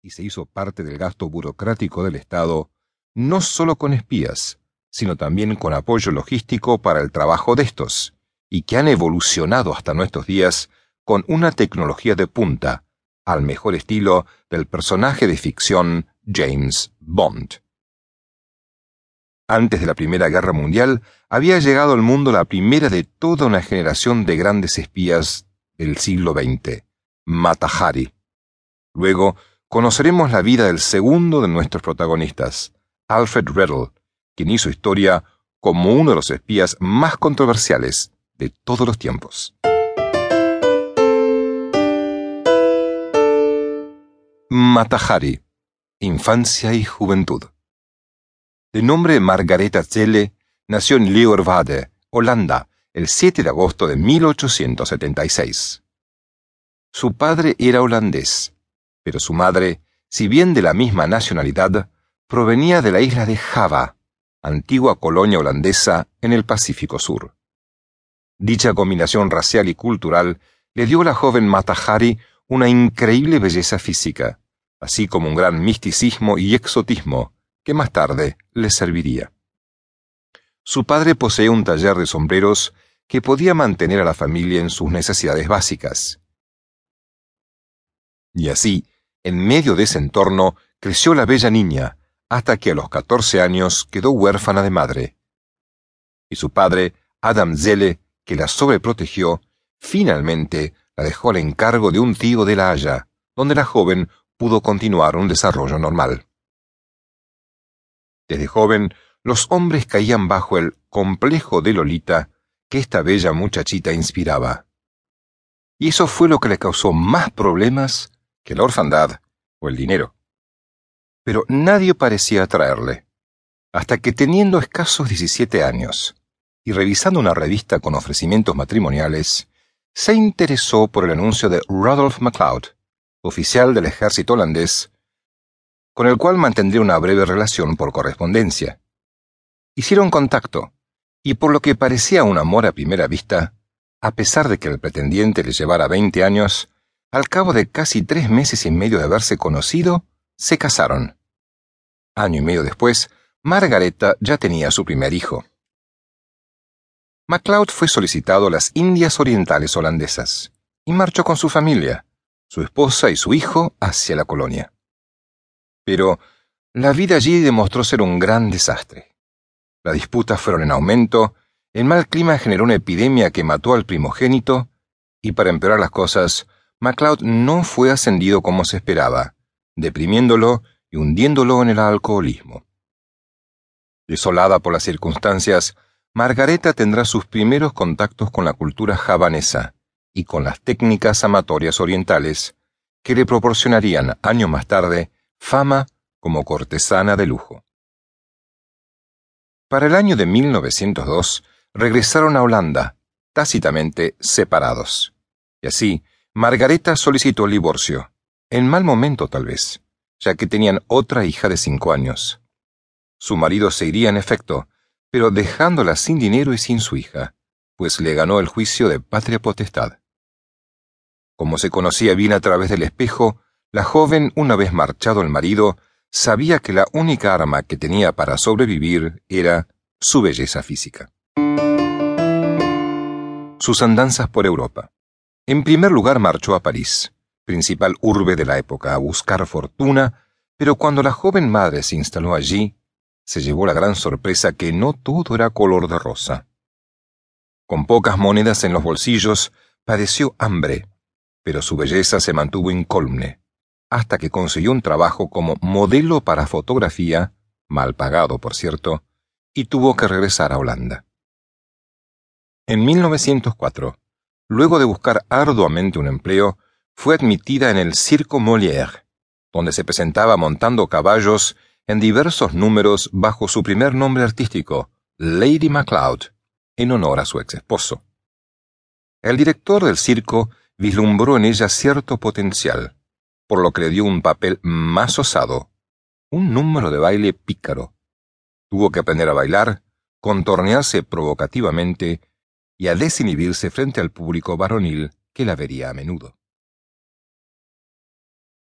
y se hizo parte del gasto burocrático del Estado, no solo con espías, sino también con apoyo logístico para el trabajo de estos, y que han evolucionado hasta nuestros días con una tecnología de punta, al mejor estilo del personaje de ficción James Bond. Antes de la Primera Guerra Mundial, había llegado al mundo la primera de toda una generación de grandes espías del siglo XX, Matahari. Luego, conoceremos la vida del segundo de nuestros protagonistas, Alfred Riddle, quien hizo historia como uno de los espías más controversiales de todos los tiempos. Matahari, infancia y juventud. De nombre Margareta Zelle, nació en Leeuwarden, Holanda, el 7 de agosto de 1876. Su padre era holandés, pero su madre, si bien de la misma nacionalidad, provenía de la isla de Java, antigua colonia holandesa en el Pacífico Sur. Dicha combinación racial y cultural le dio a la joven Matahari una increíble belleza física, así como un gran misticismo y exotismo que más tarde le serviría. Su padre posee un taller de sombreros que podía mantener a la familia en sus necesidades básicas. Y así, en medio de ese entorno, creció la bella niña, hasta que a los catorce años quedó huérfana de madre. Y su padre, Adam Zelle, que la sobreprotegió, finalmente la dejó al encargo de un tío de la Haya, donde la joven pudo continuar un desarrollo normal. Desde joven, los hombres caían bajo el complejo de Lolita que esta bella muchachita inspiraba. Y eso fue lo que le causó más problemas que la orfandad o el dinero. Pero nadie parecía atraerle, hasta que teniendo escasos 17 años, y revisando una revista con ofrecimientos matrimoniales, se interesó por el anuncio de Rudolph MacLeod, oficial del ejército holandés, con el cual mantendría una breve relación por correspondencia. Hicieron contacto, y por lo que parecía un amor a primera vista, a pesar de que el pretendiente le llevara veinte años, al cabo de casi tres meses y medio de haberse conocido, se casaron. Año y medio después, Margareta ya tenía su primer hijo. MacLeod fue solicitado a las Indias Orientales holandesas y marchó con su familia, su esposa y su hijo hacia la colonia. Pero la vida allí demostró ser un gran desastre. Las disputas fueron en aumento, el mal clima generó una epidemia que mató al primogénito, y para empeorar las cosas, MacLeod no fue ascendido como se esperaba, deprimiéndolo y hundiéndolo en el alcoholismo. Desolada por las circunstancias, Margareta tendrá sus primeros contactos con la cultura javanesa y con las técnicas amatorias orientales que le proporcionarían años más tarde fama como cortesana de lujo. Para el año de 1902 regresaron a Holanda, tácitamente separados. Y así, Margareta solicitó el divorcio, en mal momento tal vez, ya que tenían otra hija de cinco años. Su marido se iría en efecto, pero dejándola sin dinero y sin su hija, pues le ganó el juicio de patria potestad. Como se conocía bien a través del espejo, la joven, una vez marchado el marido, sabía que la única arma que tenía para sobrevivir era su belleza física. Sus andanzas por Europa. En primer lugar marchó a París, principal urbe de la época, a buscar fortuna, pero cuando la joven madre se instaló allí, se llevó la gran sorpresa que no todo era color de rosa. Con pocas monedas en los bolsillos, padeció hambre, pero su belleza se mantuvo incólume, hasta que consiguió un trabajo como modelo para fotografía, mal pagado, por cierto, y tuvo que regresar a Holanda. En 1904, luego de buscar arduamente un empleo, fue admitida en el Circo Molière, donde se presentaba montando caballos en diversos números bajo su primer nombre artístico, Lady MacLeod, en honor a su ex esposo. El director del circo vislumbró en ella cierto potencial, por lo que le dio un papel más osado, un número de baile pícaro. Tuvo que aprender a bailar, contornearse provocativamente y a desinhibirse frente al público varonil que la vería a menudo.